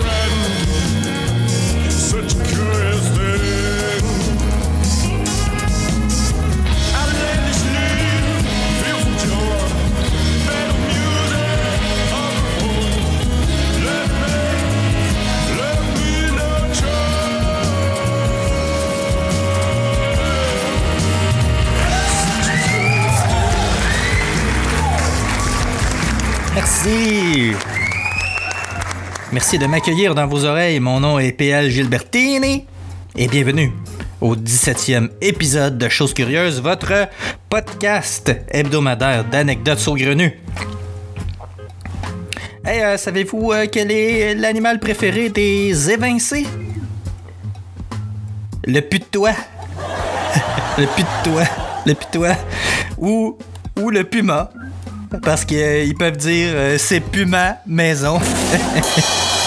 friend. Such a curious thing. Merci de m'accueillir dans vos oreilles. Mon nom est PL Gilbertini et bienvenue au 17e épisode de Choses Curieuses, votre podcast hebdomadaire d'anecdotes saugrenues. Hey, euh, savez-vous euh, quel est l'animal préféré des évincés? Le put de toit. le put de toit. Le put de toit. Ou, ou le puma. Parce qu'ils peuvent dire euh, c'est Puma maison.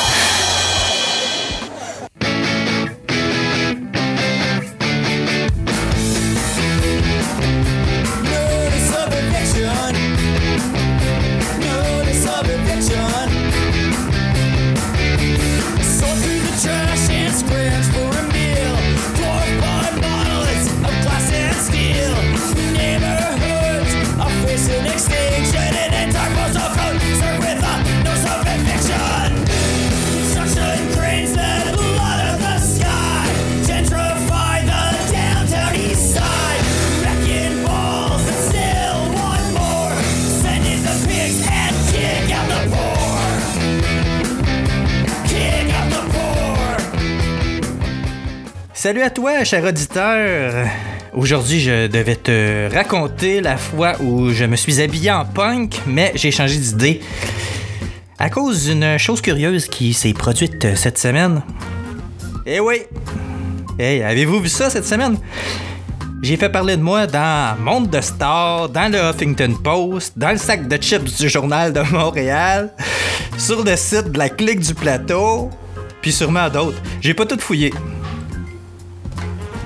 Salut à toi, cher auditeur. Aujourd'hui, je devais te raconter la fois où je me suis habillé en punk, mais j'ai changé d'idée. À cause d'une chose curieuse qui s'est produite cette semaine. Eh oui! Hey, avez-vous vu ça cette semaine? J'ai fait parler de moi dans Monde de Star, dans le Huffington Post, dans le sac de chips du Journal de Montréal, sur le site de la Clique du Plateau, puis sûrement d'autres. J'ai pas tout fouillé.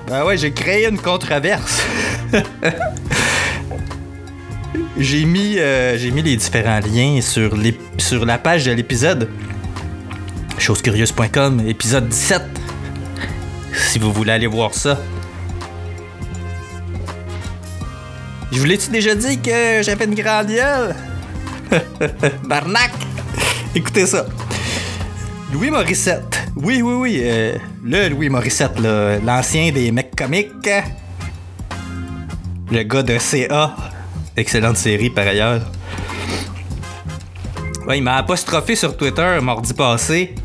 Ben ouais, j'ai créé une controverse. j'ai mis, euh, j'ai mis les différents liens sur, sur la page de l'épisode. Chosecurieuse.com, épisode 17. Si vous voulez aller voir ça. Je vous l'ai-tu déjà dit que j'avais une grande gueule? Barnac! Écoutez ça. Louis Morissette. Oui, oui, oui. euh, le Louis Morissette, l'ancien des mecs comiques. Le gars de CA. Excellente série par ailleurs. Ouais, il m'a apostrophé sur Twitter mardi passé.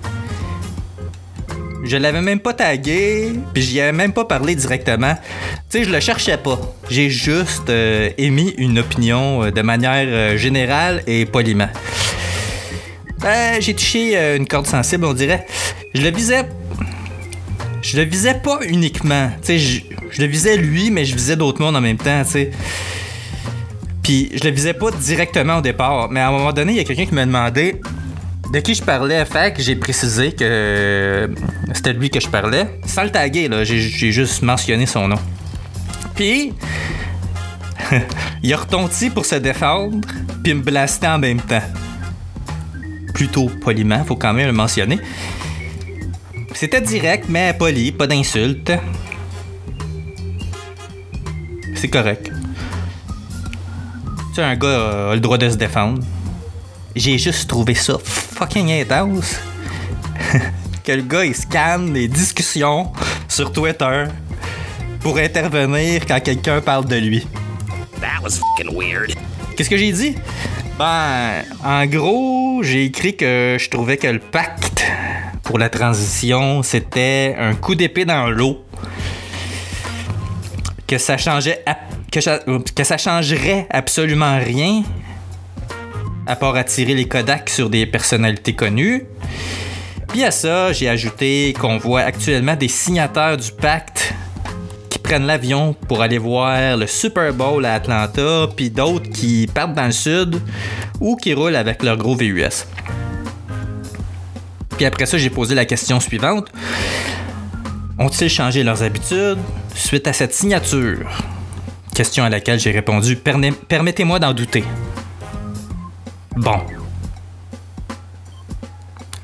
Je l'avais même pas tagué, puis j'y avais même pas parlé directement. Tu sais, je le cherchais pas. J'ai juste euh, émis une opinion euh, de manière euh, générale et poliment. J'ai touché une corde sensible, on dirait. Je le visais. Je le visais pas uniquement. Je, je le visais lui, mais je visais d'autres mondes en même temps, tu sais. Puis je le visais pas directement au départ. Mais à un moment donné, il y a quelqu'un qui m'a demandé de qui je parlais. Fait j'ai précisé que euh, c'était lui que je parlais. Sans le taguer, là. J'ai juste mentionné son nom. Puis. il a retonti pour se défendre, puis me blaster en même temps plutôt poliment, faut quand même le mentionner. C'était direct, mais poli, pas d'insulte. C'est correct. Tu sais, un gars a le droit de se défendre. J'ai juste trouvé ça fucking intense. que le gars, il scanne les discussions sur Twitter pour intervenir quand quelqu'un parle de lui. That was fucking weird. Qu'est-ce que j'ai dit? Ben, en gros, j'ai écrit que je trouvais que le pacte pour la transition, c'était un coup d'épée dans l'eau. Que ça changeait ça, que ça changerait absolument rien à part attirer les Kodak sur des personnalités connues. Puis à ça, j'ai ajouté qu'on voit actuellement des signataires du pacte qui prennent l'avion pour aller voir le Super Bowl à Atlanta, puis d'autres qui partent dans le sud ou qui roulent avec leur gros VUS. Puis après ça, j'ai posé la question suivante. Ont-ils changé leurs habitudes suite à cette signature? Question à laquelle j'ai répondu Permettez-moi d'en douter. Bon.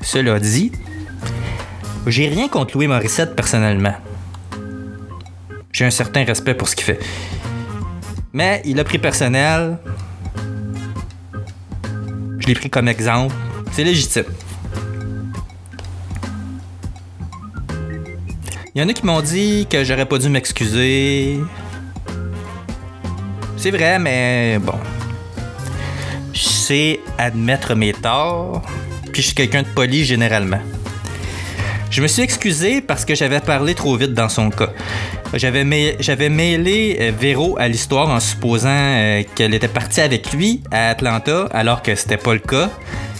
Cela dit, j'ai rien contre Louis Morissette personnellement. J'ai un certain respect pour ce qu'il fait. Mais il a pris personnel. Je l'ai pris comme exemple. C'est légitime. Il y en a qui m'ont dit que j'aurais pas dû m'excuser. C'est vrai, mais bon. Je sais admettre mes torts, puis je suis quelqu'un de poli généralement. Je me suis excusé parce que j'avais parlé trop vite dans son cas. J'avais, mê- j'avais mêlé euh, Véro à l'histoire en supposant euh, qu'elle était partie avec lui à Atlanta alors que c'était pas le cas.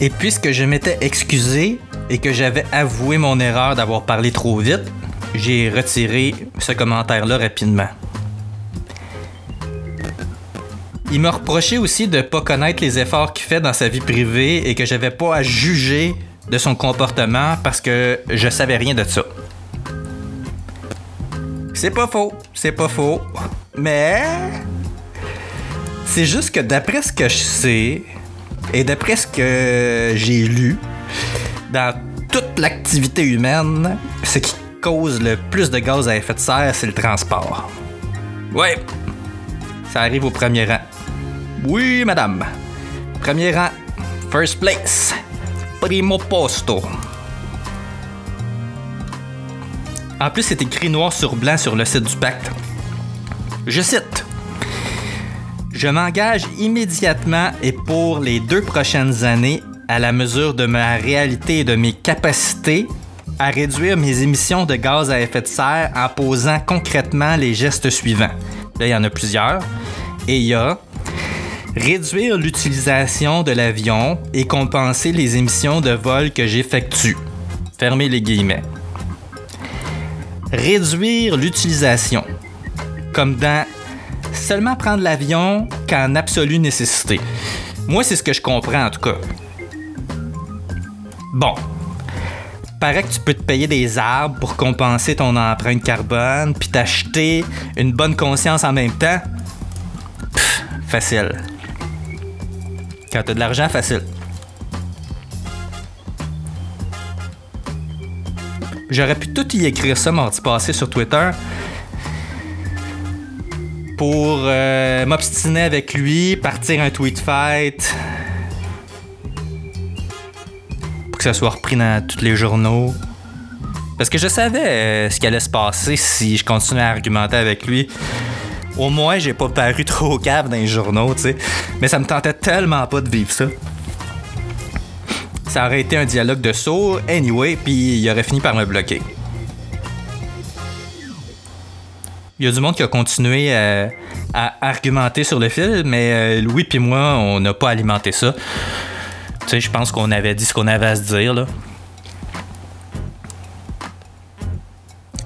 Et puisque je m'étais excusé et que j'avais avoué mon erreur d'avoir parlé trop vite, j'ai retiré ce commentaire-là rapidement. Il m'a reproché aussi de pas connaître les efforts qu'il fait dans sa vie privée et que j'avais pas à juger de son comportement parce que je savais rien de ça. C'est pas faux, c'est pas faux. Mais c'est juste que d'après ce que je sais et d'après ce que j'ai lu, dans toute l'activité humaine, ce qui cause le plus de gaz à effet de serre, c'est le transport. Ouais, ça arrive au premier rang. Oui, madame. Premier rang. First place. Primo posto. En plus, c'est écrit noir sur blanc sur le site du pacte. Je cite. Je m'engage immédiatement et pour les deux prochaines années, à la mesure de ma réalité et de mes capacités, à réduire mes émissions de gaz à effet de serre en posant concrètement les gestes suivants. Là, il y en a plusieurs. Et il y a réduire l'utilisation de l'avion et compenser les émissions de vol que j'effectue. Fermez les guillemets. Réduire l'utilisation. Comme dans seulement prendre l'avion qu'en absolue nécessité. Moi, c'est ce que je comprends en tout cas. Bon. Paraît que tu peux te payer des arbres pour compenser ton empreinte carbone, puis t'acheter une bonne conscience en même temps? Facile. Quand t'as de l'argent, facile. J'aurais pu tout y écrire ça mardi passé sur Twitter pour euh, m'obstiner avec lui, partir un tweet fight, que ça soit repris dans tous les journaux. Parce que je savais euh, ce qui allait se passer si je continuais à argumenter avec lui. Au moins, j'ai pas paru trop cave dans les journaux, tu sais. Mais ça me tentait tellement pas de vivre ça. Ça aurait été un dialogue de sourds, anyway, puis il aurait fini par me bloquer. Il y a du monde qui a continué à, à argumenter sur le fil, mais euh, Louis puis moi, on n'a pas alimenté ça. Tu sais, je pense qu'on avait dit ce qu'on avait à se dire, là.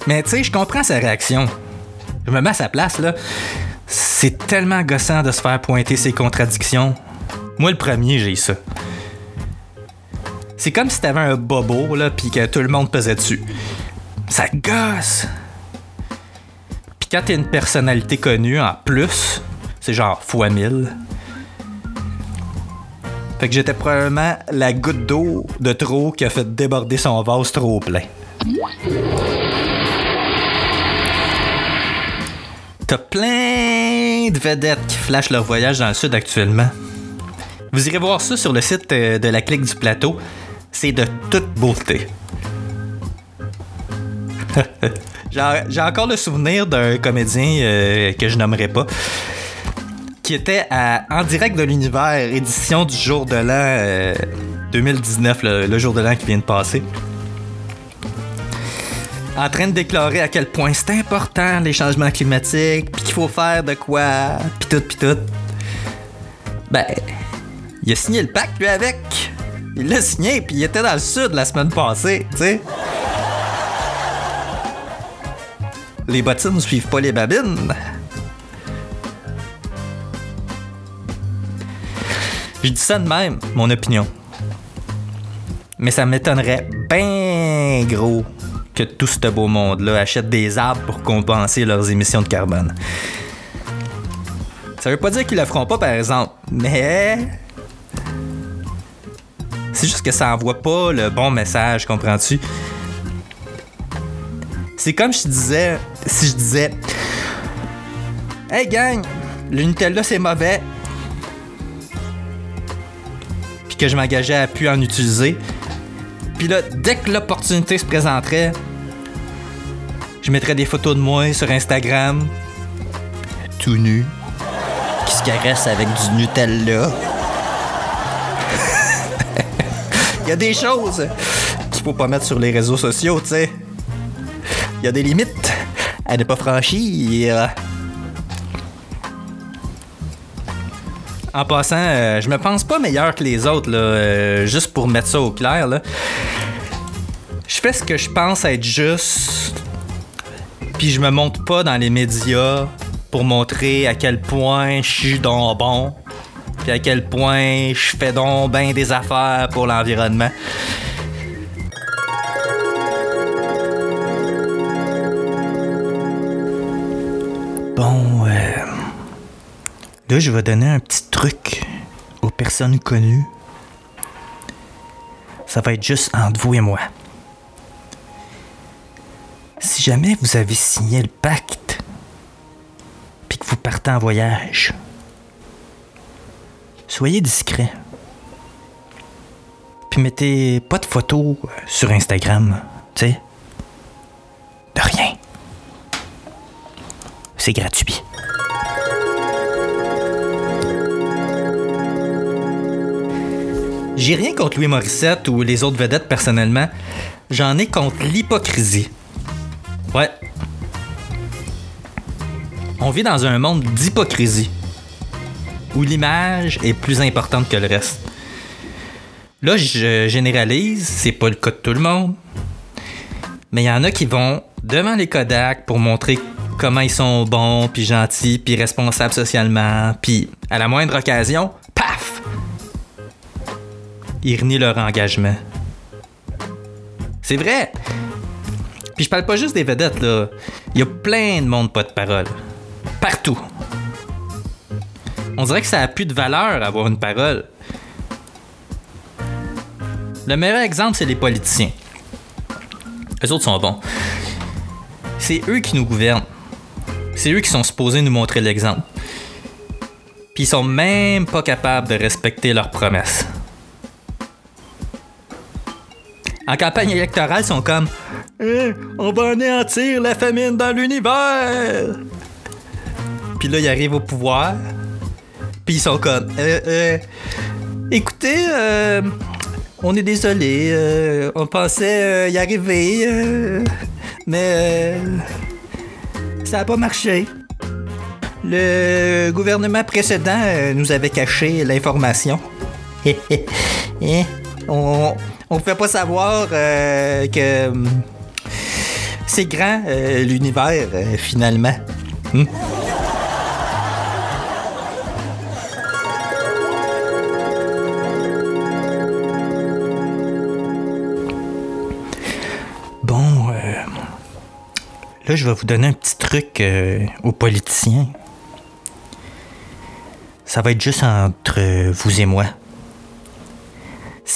Mais tu sais, je comprends sa réaction. Je me mets à sa place, là. C'est tellement gossant de se faire pointer ses contradictions. Moi, le premier, j'ai ça. C'est comme si t'avais un bobo, là, pis que tout le monde pesait dessus. Ça gosse! Pis quand t'es une personnalité connue, en plus, c'est genre fois mille. Fait que j'étais probablement la goutte d'eau de trop qui a fait déborder son vase trop plein. T'as plein de vedettes qui flashent leur voyage dans le sud actuellement. Vous irez voir ça sur le site euh, de la clique du plateau. C'est de toute beauté. J'ai encore le souvenir d'un comédien euh, que je nommerai pas, qui était à En direct de l'univers, édition du jour de l'an euh, 2019, le, le jour de l'an qui vient de passer. En train de déclarer à quel point c'est important les changements climatiques, puis qu'il faut faire de quoi, puis tout, puis tout. Ben, il a signé le pacte, lui, avec. Il l'a signé, puis il était dans le sud la semaine passée, tu sais. Les bottines ne suivent pas les babines. Je dis ça de même, mon opinion. Mais ça m'étonnerait bien gros que tout ce beau monde-là achète des arbres pour compenser leurs émissions de carbone. Ça veut pas dire qu'ils le feront pas, par exemple, mais. C'est juste que ça envoie pas le bon message, comprends-tu? C'est comme je disais, si je disais, Hey gang, le Nutella c'est mauvais. Que je m'engageais à plus en utiliser. Puis là, dès que l'opportunité se présenterait, je mettrais des photos de moi sur Instagram, tout nu, qui se caresse avec du Nutella. Il y a des choses qu'il faut pas mettre sur les réseaux sociaux, tu sais. Il y a des limites à ne pas franchir. En passant, euh, je me pense pas meilleur que les autres, là, euh, juste pour mettre ça au clair. Là. Je fais ce que je pense être juste, puis je me montre pas dans les médias pour montrer à quel point je suis donc bon, puis à quel point je fais donc bien des affaires pour l'environnement. Bon, je vais donner un petit truc aux personnes connues. Ça va être juste entre vous et moi. Si jamais vous avez signé le pacte, puis que vous partez en voyage, soyez discret. Puis mettez pas de photos euh, sur Instagram, tu sais. De rien. C'est gratuit. J'ai rien contre Louis Morissette ou les autres vedettes personnellement. J'en ai contre l'hypocrisie. Ouais. On vit dans un monde d'hypocrisie. Où l'image est plus importante que le reste. Là, je généralise, c'est pas le cas de tout le monde. Mais il y en a qui vont devant les Kodak pour montrer comment ils sont bons, puis gentils, puis responsables socialement, puis à la moindre occasion! Ils renient leur engagement. C'est vrai! Puis je parle pas juste des vedettes, là. Il y a plein de monde pas de parole. Partout. On dirait que ça a plus de valeur avoir une parole. Le meilleur exemple, c'est les politiciens. Les autres sont bons. C'est eux qui nous gouvernent. C'est eux qui sont supposés nous montrer l'exemple. Puis ils sont même pas capables de respecter leurs promesses. En campagne électorale, sont comme Eh, On va anéantir la famine dans l'univers! Puis là, ils arrivent au pouvoir. Puis ils sont comme Euh, euh, Écoutez, euh, on est désolé. euh, on pensait euh, y arriver. euh, mais ça n'a pas marché. Le gouvernement précédent nous avait caché l'information. Hein? On pouvait pas savoir euh, que hum, c'est grand euh, l'univers euh, finalement. Hmm? Bon, là, je vais vous donner un petit truc aux politiciens. Ça va être juste entre vous et moi.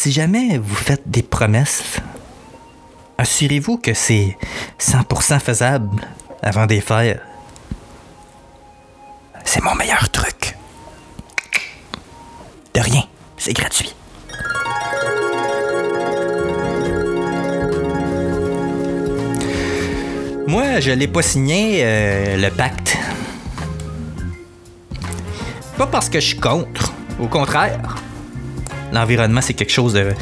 Si jamais vous faites des promesses, assurez-vous que c'est 100% faisable avant les faire. C'est mon meilleur truc. De rien, c'est gratuit. Moi, je l'ai pas signé euh, le pacte. Pas parce que je suis contre. Au contraire. L'environnement, c'est quelque chose de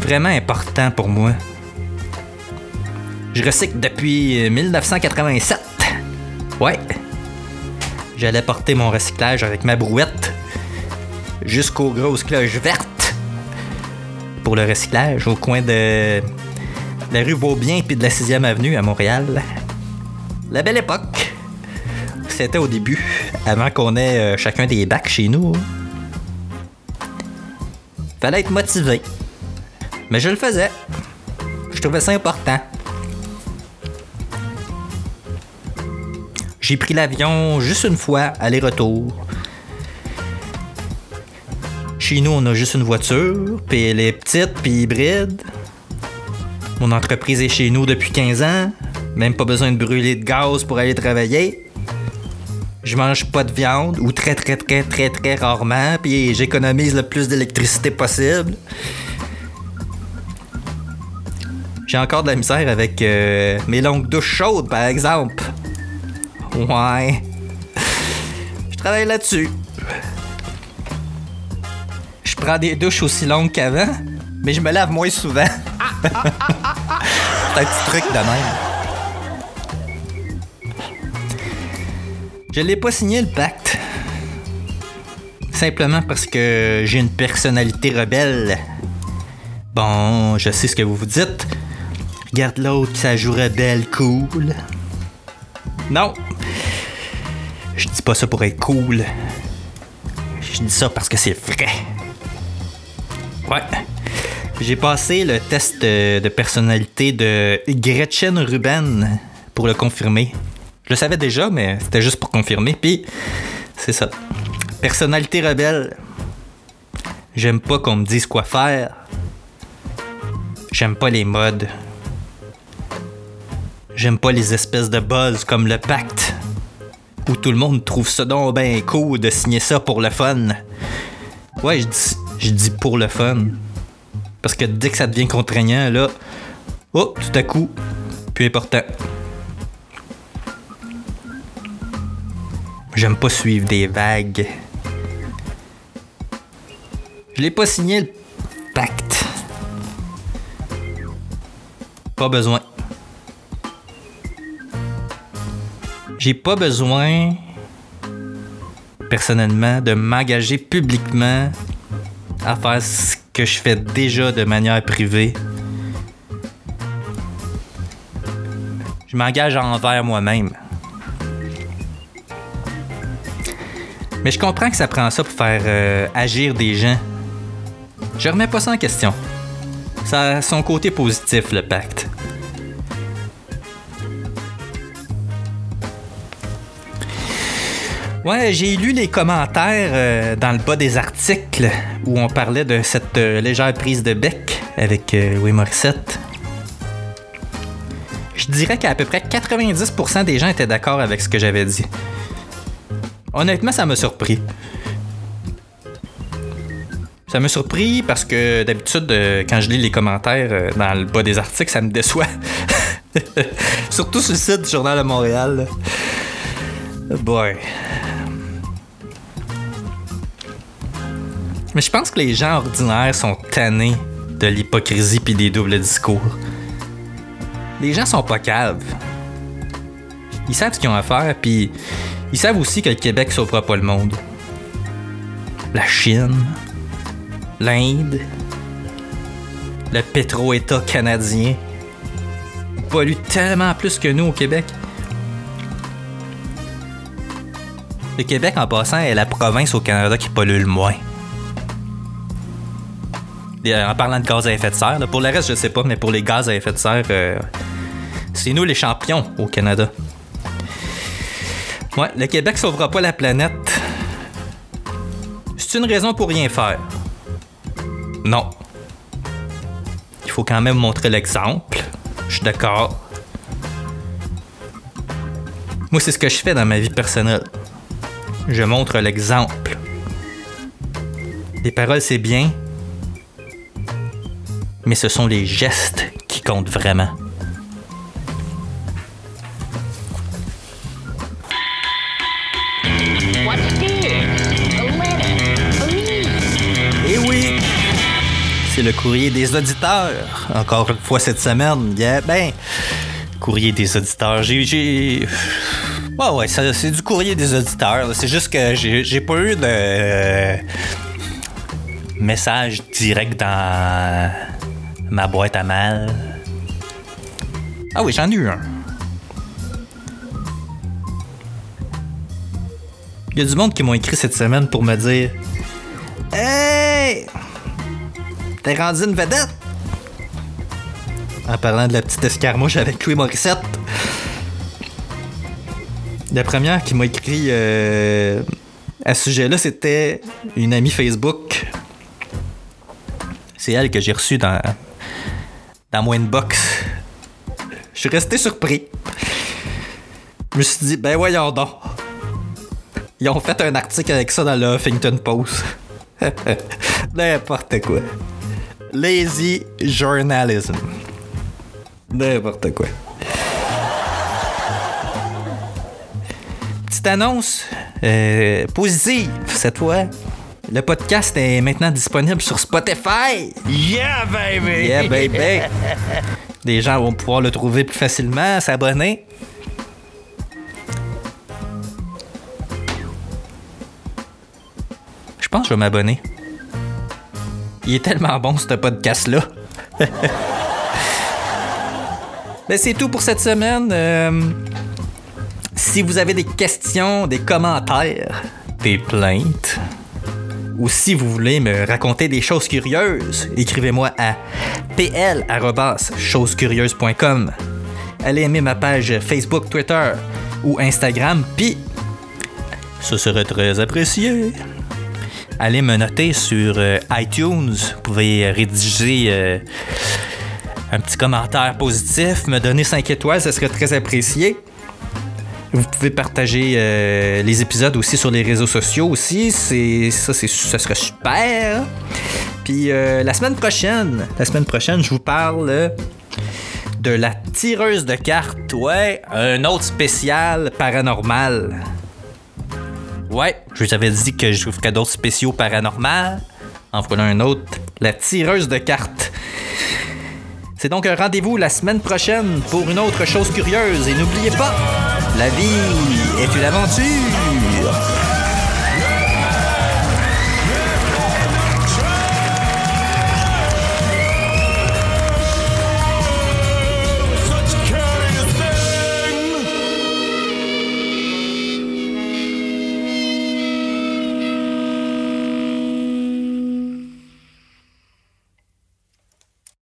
vraiment important pour moi. Je recycle depuis 1987. Ouais. J'allais porter mon recyclage avec ma brouette. jusqu'aux grosses cloches vertes pour le recyclage au coin de la rue Beaubien puis de la 6e avenue à Montréal. La belle époque. C'était au début, avant qu'on ait euh, chacun des bacs chez nous. Fallait être motivé. Mais je le faisais. Je trouvais ça important. J'ai pris l'avion juste une fois, aller-retour. Chez nous, on a juste une voiture, puis elle est petite, puis hybride. Mon entreprise est chez nous depuis 15 ans. Même pas besoin de brûler de gaz pour aller travailler. Je mange pas de viande, ou très très très très très rarement, puis j'économise le plus d'électricité possible. J'ai encore de la misère avec euh, mes longues douches chaudes, par exemple. Ouais. Je travaille là-dessus. Je prends des douches aussi longues qu'avant, mais je me lave moins souvent. C'est un petit truc de même. Je l'ai pas signé le pacte. Simplement parce que j'ai une personnalité rebelle. Bon, je sais ce que vous vous dites. Regarde l'autre, ça joue rebelle, cool. Non. Je dis pas ça pour être cool. Je dis ça parce que c'est vrai. Ouais. J'ai passé le test de, de personnalité de Gretchen Ruben pour le confirmer. Je le savais déjà, mais c'était juste pour confirmer. Puis, c'est ça. Personnalité rebelle. J'aime pas qu'on me dise quoi faire. J'aime pas les modes. J'aime pas les espèces de buzz comme le pacte. Où tout le monde trouve ça donc ben cool de signer ça pour le fun. Ouais, je dis, je dis pour le fun. Parce que dès que ça devient contraignant, là, oh, tout à coup, plus important. J'aime pas suivre des vagues. Je l'ai pas signé le pacte. Pas besoin. J'ai pas besoin, personnellement, de m'engager publiquement à faire ce que je fais déjà de manière privée. Je m'engage envers moi-même. Mais je comprends que ça prend ça pour faire euh, agir des gens. Je remets pas ça en question. Ça a son côté positif, le pacte. Ouais, j'ai lu les commentaires euh, dans le bas des articles où on parlait de cette euh, légère prise de bec avec euh, Louis Morissette. Je dirais qu'à peu près 90% des gens étaient d'accord avec ce que j'avais dit. Honnêtement, ça m'a surpris. Ça m'a surpris parce que d'habitude, euh, quand je lis les commentaires euh, dans le bas des articles, ça me déçoit. Surtout sur le site du Journal de Montréal. Boy. Mais je pense que les gens ordinaires sont tannés de l'hypocrisie puis des doubles discours. Les gens sont pas caves. Ils savent ce qu'ils ont à faire, puis ils savent aussi que le Québec sauvera pas le monde. La Chine, l'Inde, le pétro-État canadien polluent tellement plus que nous au Québec. Le Québec, en passant, est la province au Canada qui pollue le moins. Euh, En parlant de gaz à effet de serre, là, pour le reste, je sais pas, mais pour les gaz à effet de serre, euh, c'est nous les champions au Canada. Ouais, le Québec sauvera pas la planète. C'est une raison pour rien faire. Non. Il faut quand même montrer l'exemple. Je suis d'accord. Moi, c'est ce que je fais dans ma vie personnelle. Je montre l'exemple. Les paroles, c'est bien. Mais ce sont les gestes qui comptent vraiment. Courrier des auditeurs. Encore une fois cette semaine. Yeah, ben, courrier des auditeurs. J'ai. Ouais, ouais, c'est du courrier des auditeurs. C'est juste que j'ai j'ai pas eu de. message direct dans ma boîte à mal. Ah oui, j'en ai eu un. Il y a du monde qui m'ont écrit cette semaine pour me dire Hey! T'es rendu une vedette? En parlant de la petite escarmouche avec Louis Morissette. La première qui m'a écrit euh, à ce sujet-là, c'était une amie Facebook. C'est elle que j'ai reçue dans, dans mon inbox. Je suis resté surpris. Je me suis dit, ben voyons donc. Ils ont fait un article avec ça dans le Huffington Post. N'importe quoi. Lazy journalism. N'importe quoi. Petite annonce euh, positive cette fois. Le podcast est maintenant disponible sur Spotify. Yeah, baby! Yeah, baby. Les gens vont pouvoir le trouver plus facilement, s'abonner. Je pense que je vais m'abonner. Il est tellement bon, ce podcast-là. C'est tout pour cette semaine. Euh, si vous avez des questions, des commentaires, des plaintes, ou si vous voulez me raconter des choses curieuses, écrivez-moi à pl.chosescurieuses.com. Allez aimer ma page Facebook, Twitter ou Instagram, puis ce serait très apprécié. Allez me noter sur euh, iTunes. Vous pouvez rédiger euh, un petit commentaire positif, me donner 5 étoiles, ce serait très apprécié. Vous pouvez partager euh, les épisodes aussi sur les réseaux sociaux aussi. Ça, serait super. Puis la semaine prochaine, la semaine prochaine, je vous parle de la tireuse de cartes. Ouais, un autre spécial paranormal. Ouais, je vous avais dit que je vous ferais d'autres spéciaux paranormal. En voilà un autre, la tireuse de cartes. C'est donc un rendez-vous la semaine prochaine pour une autre chose curieuse. Et n'oubliez pas, la vie est une aventure.